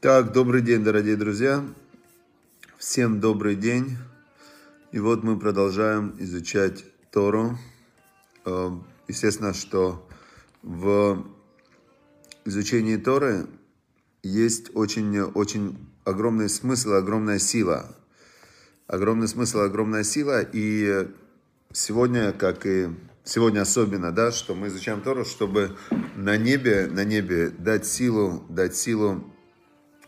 Так, добрый день, дорогие друзья. Всем добрый день. И вот мы продолжаем изучать Тору. Э, естественно, что в изучении Торы есть очень, очень огромный смысл, огромная сила. Огромный смысл, огромная сила. И сегодня, как и сегодня особенно, да, что мы изучаем Тору, чтобы на небе, на небе дать силу, дать силу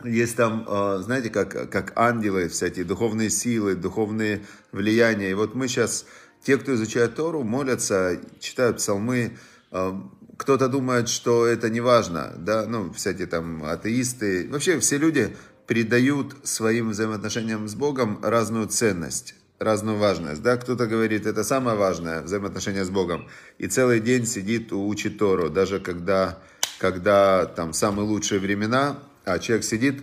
есть там, а, знаете, как, как ангелы, всякие духовные силы, духовные влияния. И вот мы сейчас, те, кто изучает Тору, молятся, читают псалмы. А, кто-то думает, что это не важно, да, ну, всякие там атеисты. Вообще все люди придают своим взаимоотношениям с Богом разную ценность разную важность. Да? Кто-то говорит, это самое важное, взаимоотношения с Богом. И целый день сидит, учит Тору, даже когда, когда там самые лучшие времена, а человек сидит,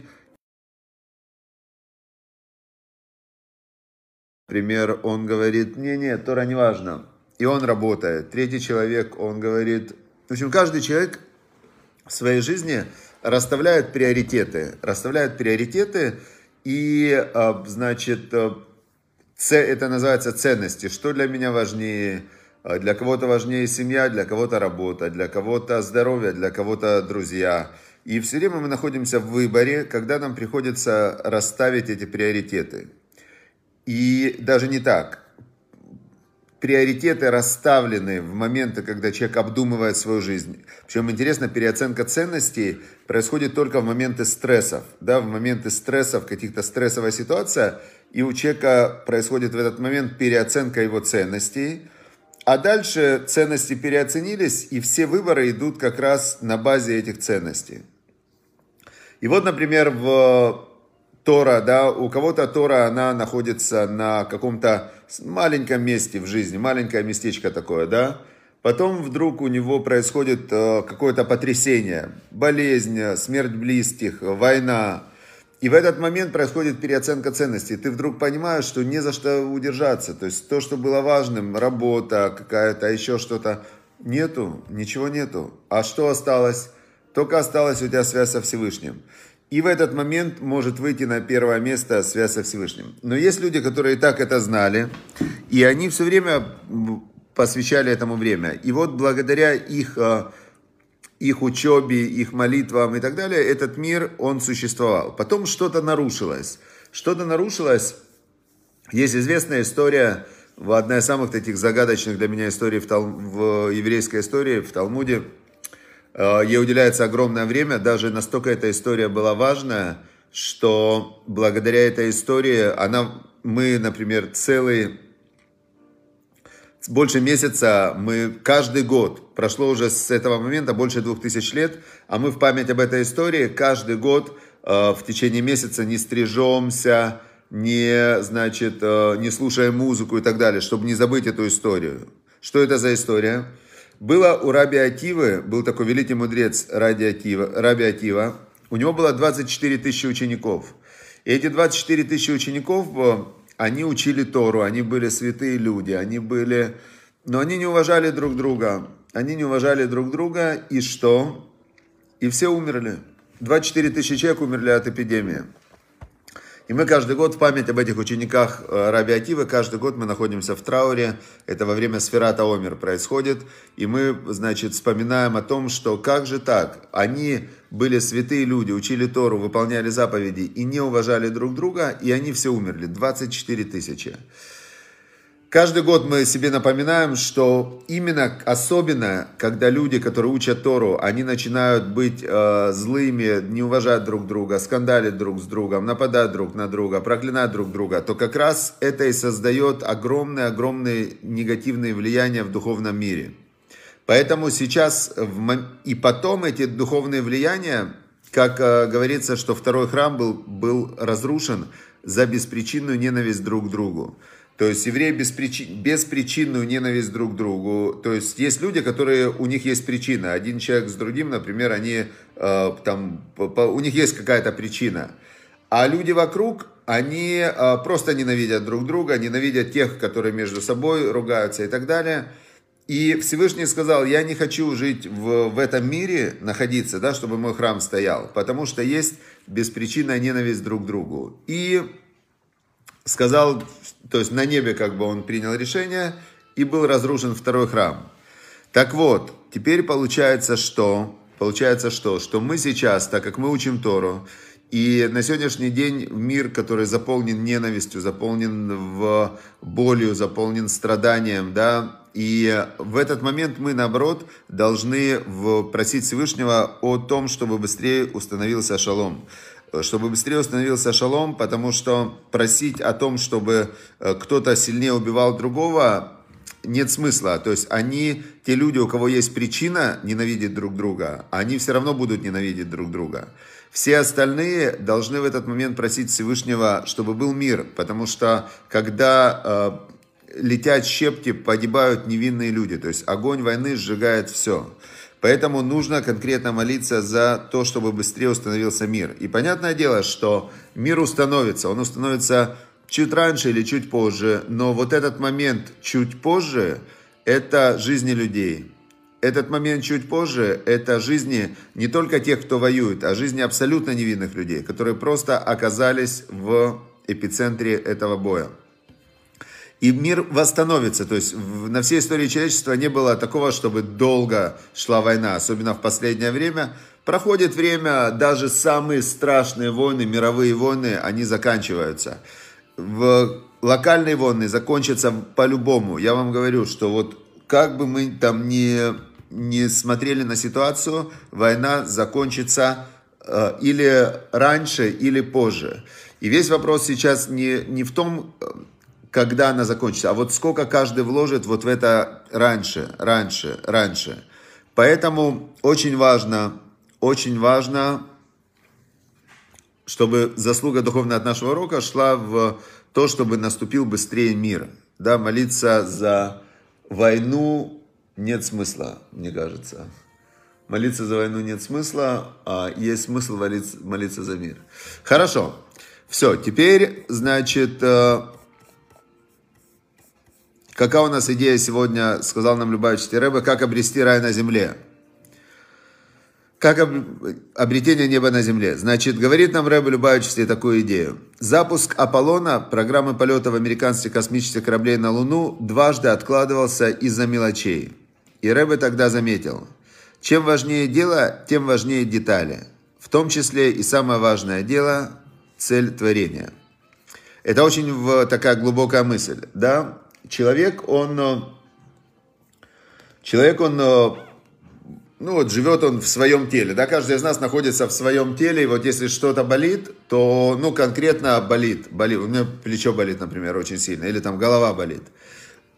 например, он говорит, не-не, Тора не важно. И он работает. Третий человек, он говорит, в общем, каждый человек в своей жизни расставляет приоритеты. Расставляет приоритеты и, а, значит, а, это называется ценности. Что для меня важнее? А, для кого-то важнее семья, для кого-то работа, для кого-то здоровье, для кого-то друзья – и все время мы находимся в выборе, когда нам приходится расставить эти приоритеты. И даже не так. Приоритеты расставлены в моменты, когда человек обдумывает свою жизнь. Причем интересно, переоценка ценностей происходит только в моменты стрессов. Да, в моменты стрессов, каких-то стрессовая ситуация, и у человека происходит в этот момент переоценка его ценностей – а дальше ценности переоценились, и все выборы идут как раз на базе этих ценностей. И вот, например, в Тора, да, у кого-то Тора, она находится на каком-то маленьком месте в жизни, маленькое местечко такое, да. Потом вдруг у него происходит э, какое-то потрясение, болезнь, смерть близких, война, и в этот момент происходит переоценка ценностей. Ты вдруг понимаешь, что не за что удержаться. То есть то, что было важным, работа какая-то, еще что-то, нету, ничего нету. А что осталось? Только осталась у тебя связь со Всевышним. И в этот момент может выйти на первое место связь со Всевышним. Но есть люди, которые и так это знали, и они все время посвящали этому время. И вот благодаря их а, их учебе, их молитвам и так далее, этот мир, он существовал. Потом что-то нарушилось. Что-то нарушилось. Есть известная история, одна из самых таких загадочных для меня историй в, Тал, в еврейской истории, в Талмуде. Э, ей уделяется огромное время, даже настолько эта история была важная, что благодаря этой истории она, мы, например, целый больше месяца мы каждый год, прошло уже с этого момента больше двух тысяч лет, а мы в память об этой истории каждый год э, в течение месяца не стрижемся, не, значит, э, не слушаем музыку и так далее, чтобы не забыть эту историю. Что это за история? Было у Раби Ативы, был такой великий мудрец Раби Атива, Раби Атива, у него было 24 тысячи учеников. И эти 24 тысячи учеников э, они учили Тору, они были святые люди, они были... Но они не уважали друг друга. Они не уважали друг друга, и что? И все умерли. 24 тысячи человек умерли от эпидемии. И мы каждый год в память об этих учениках э, Раби Атива, каждый год мы находимся в трауре. Это во время Сферата Омер происходит. И мы, значит, вспоминаем о том, что как же так? Они были святые люди, учили Тору, выполняли заповеди и не уважали друг друга, и они все умерли. 24 тысячи. Каждый год мы себе напоминаем, что именно особенно, когда люди, которые учат Тору, они начинают быть э, злыми, не уважать друг друга, скандалить друг с другом, нападать друг на друга, проклинать друг друга, то как раз это и создает огромные-огромные негативные влияния в духовном мире. Поэтому сейчас в, и потом эти духовные влияния, как э, говорится, что второй храм был, был разрушен за беспричинную ненависть друг к другу. То есть евреи беспричин, беспричинную ненависть друг к другу. То есть есть люди, которые, у них есть причина. Один человек с другим, например, они э, там, по, у них есть какая-то причина. А люди вокруг, они э, просто ненавидят друг друга, ненавидят тех, которые между собой ругаются и так далее. И Всевышний сказал, я не хочу жить в, в этом мире, находиться, да, чтобы мой храм стоял, потому что есть беспричинная ненависть друг к другу. И сказал, то есть на небе как бы он принял решение, и был разрушен второй храм. Так вот, теперь получается что? Получается что? Что мы сейчас, так как мы учим Тору, и на сегодняшний день мир, который заполнен ненавистью, заполнен в болью, заполнен страданием, да, и в этот момент мы, наоборот, должны просить Всевышнего о том, чтобы быстрее установился шалом. Чтобы быстрее установился шалом, потому что просить о том, чтобы э, кто-то сильнее убивал другого, нет смысла. То есть они, те люди, у кого есть причина ненавидеть друг друга, они все равно будут ненавидеть друг друга. Все остальные должны в этот момент просить Всевышнего, чтобы был мир, потому что когда э, летят щепки, погибают невинные люди, то есть огонь войны сжигает все. Поэтому нужно конкретно молиться за то, чтобы быстрее установился мир. И понятное дело, что мир установится, он установится чуть раньше или чуть позже, но вот этот момент чуть позже – это жизни людей. Этот момент чуть позже – это жизни не только тех, кто воюет, а жизни абсолютно невинных людей, которые просто оказались в эпицентре этого боя. И мир восстановится. То есть на всей истории человечества не было такого, чтобы долго шла война, особенно в последнее время. Проходит время, даже самые страшные войны, мировые войны, они заканчиваются. В локальные войны закончатся по-любому. Я вам говорю, что вот как бы мы там не не смотрели на ситуацию, война закончится э, или раньше, или позже. И весь вопрос сейчас не, не в том, э, когда она закончится, а вот сколько каждый вложит вот в это раньше, раньше, раньше. Поэтому очень важно, очень важно, чтобы заслуга духовная от нашего урока шла в то, чтобы наступил быстрее мир. Да, молиться за войну, нет смысла, мне кажется. Молиться за войну нет смысла, а есть смысл молиться, молиться за мир. Хорошо. Все, теперь, значит, э, какая у нас идея сегодня, сказал нам Любавич Рэбе, как обрести рай на земле. Как об... обретение неба на земле. Значит, говорит нам Рэбе Любавич такую идею. Запуск Аполлона, программы полетов американских космических кораблей на Луну, дважды откладывался из-за мелочей. И Рэбе тогда заметил, чем важнее дело, тем важнее детали. В том числе и самое важное дело – цель творения. Это очень такая глубокая мысль. Да? Человек, он, человек, он ну вот живет он в своем теле, да, каждый из нас находится в своем теле, и вот если что-то болит, то, ну, конкретно болит, болит, у меня плечо болит, например, очень сильно, или там голова болит.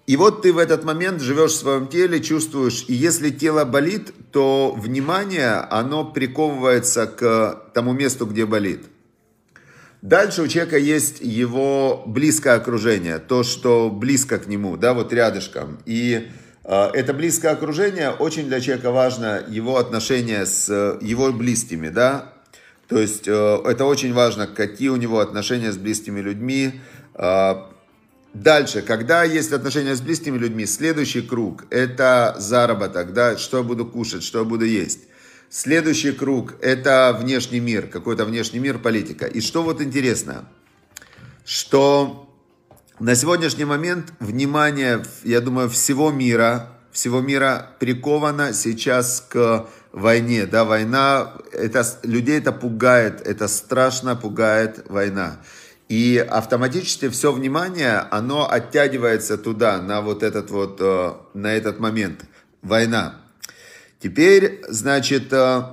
И вот ты в этот момент живешь в своем теле, чувствуешь, и если тело болит, то внимание, оно приковывается к тому месту, где болит. Дальше у человека есть его близкое окружение, то, что близко к нему, да, вот рядышком. И э, это близкое окружение очень для человека важно, его отношения с его близкими, да. То есть э, это очень важно, какие у него отношения с близкими людьми, э, Дальше, когда есть отношения с близкими людьми, следующий круг – это заработок, да, что я буду кушать, что я буду есть. Следующий круг – это внешний мир, какой-то внешний мир, политика. И что вот интересно, что на сегодняшний момент внимание, я думаю, всего мира, всего мира приковано сейчас к войне, да, война, это, людей это пугает, это страшно пугает война. И автоматически все внимание, оно оттягивается туда, на вот этот вот, э, на этот момент. Война. Теперь, значит, э,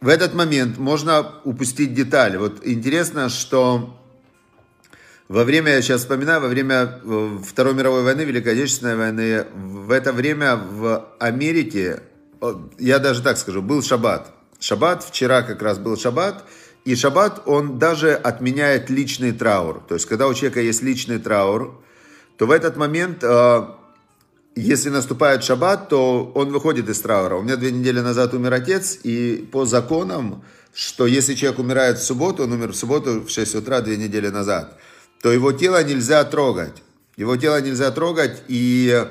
в этот момент можно упустить деталь. Вот интересно, что во время, я сейчас вспоминаю, во время э, Второй мировой войны, Великой Отечественной войны, в это время в Америке, я даже так скажу, был шаббат. Шаббат, вчера как раз был шаббат, и шаббат, он даже отменяет личный траур. То есть, когда у человека есть личный траур, то в этот момент, э, если наступает шаббат, то он выходит из траура. У меня две недели назад умер отец, и по законам, что если человек умирает в субботу, он умер в субботу в 6 утра две недели назад, то его тело нельзя трогать. Его тело нельзя трогать, и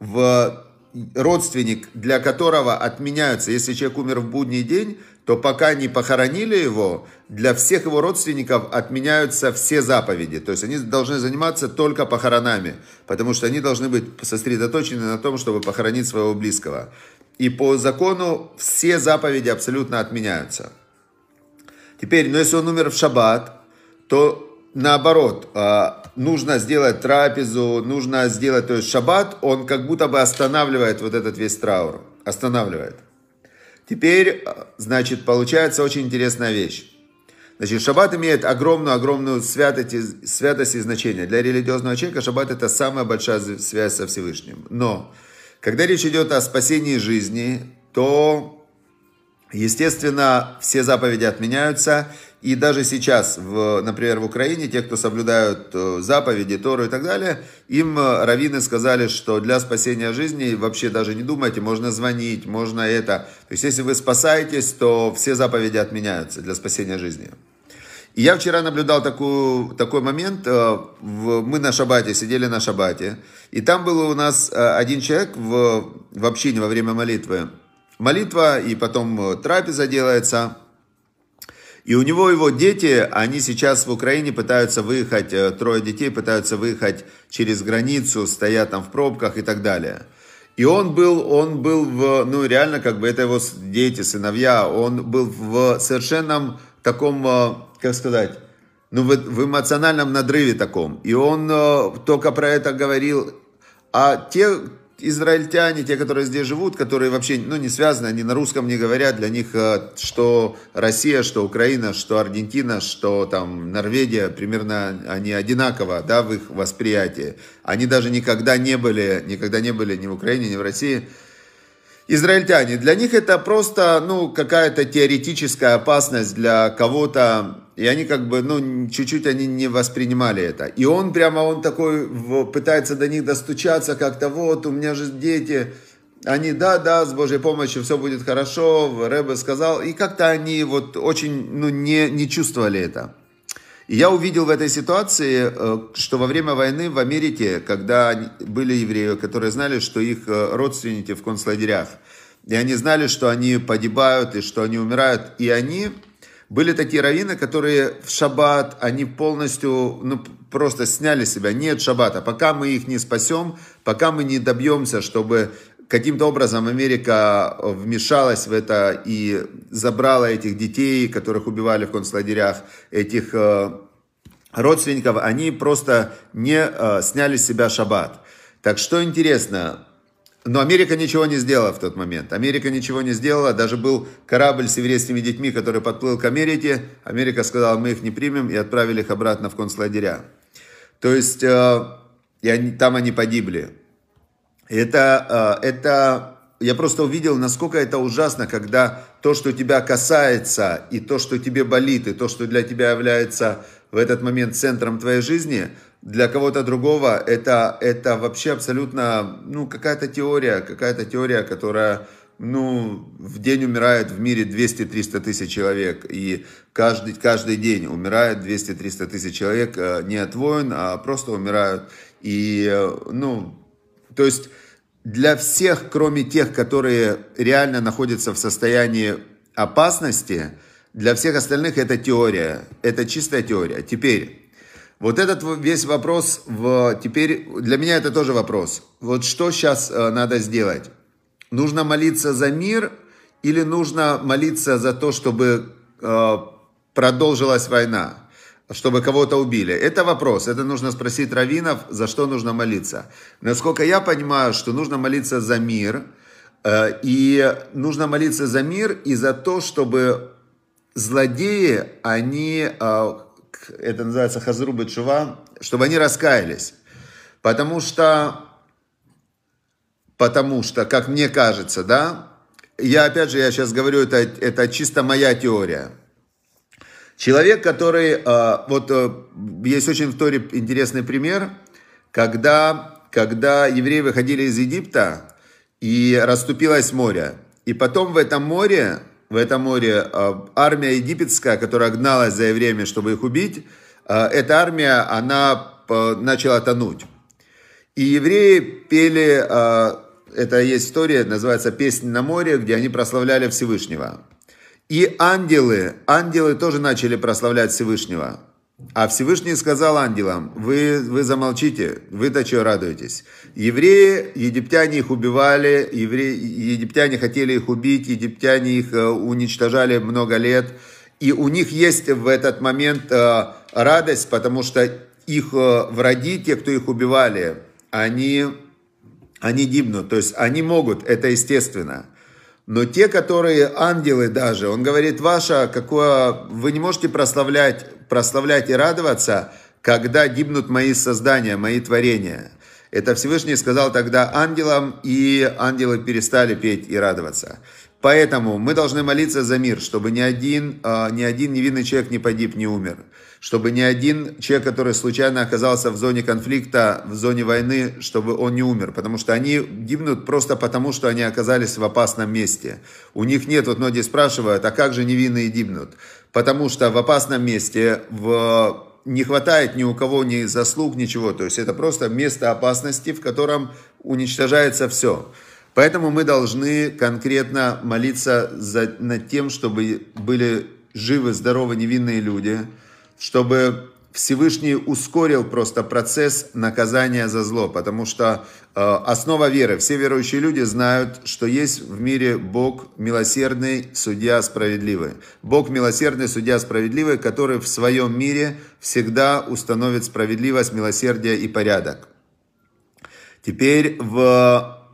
в родственник, для которого отменяются, если человек умер в будний день, то пока не похоронили его, для всех его родственников отменяются все заповеди. То есть они должны заниматься только похоронами, потому что они должны быть сосредоточены на том, чтобы похоронить своего близкого. И по закону все заповеди абсолютно отменяются. Теперь, но если он умер в шаббат, то наоборот, а, нужно сделать трапезу, нужно сделать, то есть шаббат, он как будто бы останавливает вот этот весь траур, останавливает. Теперь, а, значит, получается очень интересная вещь. Значит, шаббат имеет огромную-огромную святость, святость и значение. Для религиозного человека шаббат это самая большая связь со Всевышним. Но, когда речь идет о спасении жизни, то Естественно, все заповеди отменяются, и даже сейчас, в, например, в Украине, те, кто соблюдают э, заповеди, Тору и так далее, им э, раввины сказали, что для спасения жизни вообще даже не думайте, можно звонить, можно это. То есть, если вы спасаетесь, то все заповеди отменяются для спасения жизни. И я вчера наблюдал такую, такой момент, э, мы на шабате, сидели на шабате, и там был у нас один человек в, в общине во время молитвы, молитва, и потом трапеза делается. И у него его дети, они сейчас в Украине пытаются выехать, э, трое детей пытаются выехать через границу, стоят там в пробках и так далее. И он был, он был в, ну реально как бы это его дети, сыновья, он был в совершенном таком, э, как сказать, ну в, в эмоциональном надрыве таком. И он только про это говорил. А те, израильтяне, те, которые здесь живут, которые вообще ну, не связаны, они на русском не говорят, для них э, что Россия, что Украина, что Аргентина, что там Норвегия, примерно они одинаково да, в их восприятии. Они даже никогда не были, никогда не были ни в Украине, ни в России израильтяне. Для них это просто, ну, какая-то теоретическая опасность для кого-то, и они как бы, ну, чуть-чуть они не воспринимали это. И он прямо, он такой пытается до них достучаться как-то, вот, у меня же дети, они, да, да, с Божьей помощью все будет хорошо, Рэбе сказал, и как-то они вот очень, ну, не, не чувствовали это. И я увидел в этой ситуации, э, что во время войны в Америке, когда были евреи, которые знали, что их э, родственники в концлагерях, и они знали, что они погибают и что они умирают, и они были такие раввины, которые в шаббат, они полностью, ну, просто сняли себя, нет шаббата. Пока мы их не спасем, пока мы не добьемся, чтобы каким-то образом Америка вмешалась в это и забрала этих детей, которых убивали в концлагерях, этих э, родственников, они просто не э, сняли с себя шаббат. Так что интересно, но Америка ничего не сделала в тот момент. Америка ничего не сделала. Даже был корабль с еврейскими детьми, который подплыл к Америке. Америка сказала, мы их не примем, и отправили их обратно в концлагеря. То есть, э, и они, там они погибли. Это, э, это, я просто увидел, насколько это ужасно, когда то, что тебя касается, и то, что тебе болит, и то, что для тебя является в этот момент центром твоей жизни, для кого-то другого это, это вообще абсолютно, ну, какая-то теория, какая-то теория, которая, ну, в день умирает в мире 200-300 тысяч человек, и каждый, каждый день умирает 200-300 тысяч человек э, не от войн, а просто умирают. И, э, ну, то есть для всех, кроме тех, которые реально находятся в состоянии опасности, для всех остальных это теория, это чистая теория. Теперь, вот этот весь вопрос, в, теперь для меня это тоже вопрос. Вот что сейчас э, надо сделать? Нужно молиться за мир или нужно молиться за то, чтобы э, продолжилась война? чтобы кого-то убили? Это вопрос. Это нужно спросить раввинов, за что нужно молиться. Насколько я понимаю, что нужно молиться за мир. Э, и нужно молиться за мир и за то, чтобы злодеи, они, э, это называется хазру чува, чтобы они раскаялись. Потому что, потому что, как мне кажется, да, я опять же, я сейчас говорю, это, это чисто моя теория – Человек, который, э, вот э, есть очень в Торе интересный пример, когда, когда евреи выходили из Египта и расступилось море. И потом в этом море, в этом море э, армия египетская, которая гналась за евреями, чтобы их убить, эта армия, она начала тонуть. И евреи пели, а, это есть история, называется «Песня на море», где они прославляли Всевышнего. И ангелы, ангелы тоже начали прославлять Всевышнего. А Всевышний сказал ангелам, вы, вы замолчите, вы-то что радуетесь? Евреи, египтяне их убивали, евреи, египтяне хотели их убить, египтяне их э, уничтожали много лет. И у них есть в этот момент э, радость, потому что их э, враги, те, кто их убивали, они, они гибнут. То есть они могут, это естественно. Но те, которые ангелы даже, он говорит, ваша, какое, вы не можете прославлять, прославлять и радоваться, когда гибнут мои создания, мои творения. Это Всевышний сказал тогда ангелам, и ангелы перестали петь и радоваться. Поэтому мы должны молиться за мир, чтобы ни один, а, ни один невинный человек не погиб, не умер. Чтобы ни один человек, который случайно оказался в зоне конфликта, в зоне войны, чтобы он не умер. Потому что они гибнут просто потому, что они оказались в опасном месте. У них нет, вот многие спрашивают, а как же невинные гибнут? Потому что в опасном месте, в не хватает ни у кого ни заслуг, ничего. То есть это просто место опасности, в котором уничтожается все. Поэтому мы должны конкретно молиться за, над тем, чтобы были живы, здоровы, невинные люди, чтобы Всевышний ускорил просто процесс наказания за зло, потому что э, основа веры, все верующие люди знают, что есть в мире Бог милосердный, судья справедливый. Бог милосердный, судья справедливый, который в своем мире всегда установит справедливость, милосердие и порядок. Теперь в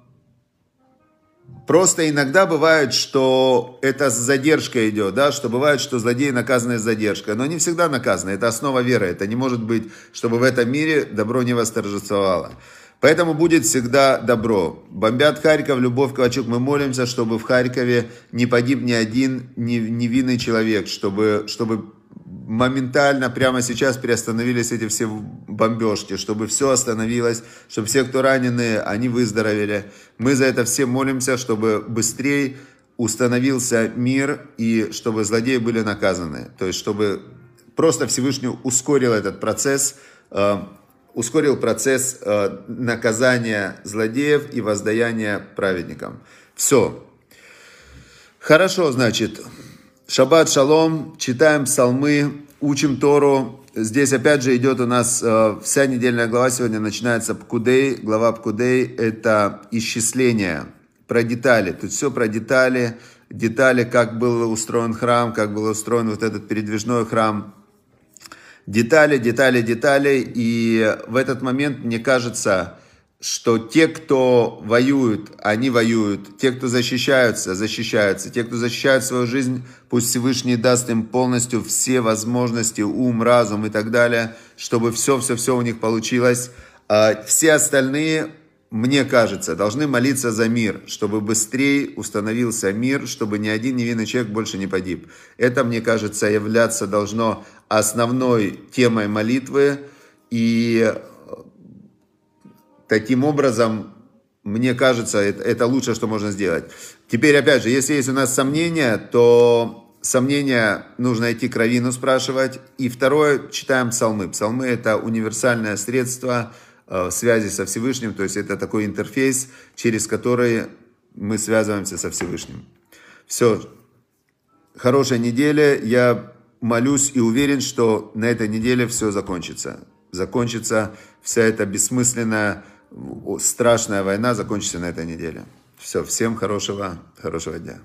Просто иногда бывает, что это с задержкой идет, да, что бывает, что злодеи наказаны с задержкой, но не всегда наказаны, это основа веры, это не может быть, чтобы в этом мире добро не восторжествовало. Поэтому будет всегда добро. Бомбят Харьков, Любовь Ковачук, мы молимся, чтобы в Харькове не погиб ни один невинный человек, чтобы, чтобы моментально прямо сейчас приостановились эти все бомбежки, чтобы все остановилось, чтобы все, кто ранены, они выздоровели. Мы за это все молимся, чтобы быстрее установился мир и чтобы злодеи были наказаны. То есть, чтобы просто Всевышний ускорил этот процесс, э, ускорил процесс э, наказания злодеев и воздаяния праведникам. Все. Хорошо, значит, Шаббат шалом, читаем псалмы, учим Тору. Здесь опять же идет у нас э, вся недельная глава сегодня начинается Пкудей. Глава Пкудей – это исчисление про детали. Тут все про детали, детали, как был устроен храм, как был устроен вот этот передвижной храм. Детали, детали, детали. И в этот момент, мне кажется, что те, кто воюют, они воюют, те, кто защищаются, защищаются, те, кто защищают свою жизнь, пусть Всевышний даст им полностью все возможности, ум, разум и так далее, чтобы все-все-все у них получилось. А все остальные, мне кажется, должны молиться за мир, чтобы быстрее установился мир, чтобы ни один невинный человек больше не погиб. Это, мне кажется, являться должно основной темой молитвы, и Таким образом, мне кажется, это, это лучшее, что можно сделать. Теперь, опять же, если есть у нас сомнения, то сомнения нужно идти к Равину спрашивать. И второе, читаем псалмы. Псалмы – это универсальное средство э, связи со Всевышним, то есть это такой интерфейс, через который мы связываемся со Всевышним. Все. Хорошая неделя. Я молюсь и уверен, что на этой неделе все закончится. Закончится вся эта бессмысленная страшная война закончится на этой неделе. Все, всем хорошего, хорошего дня.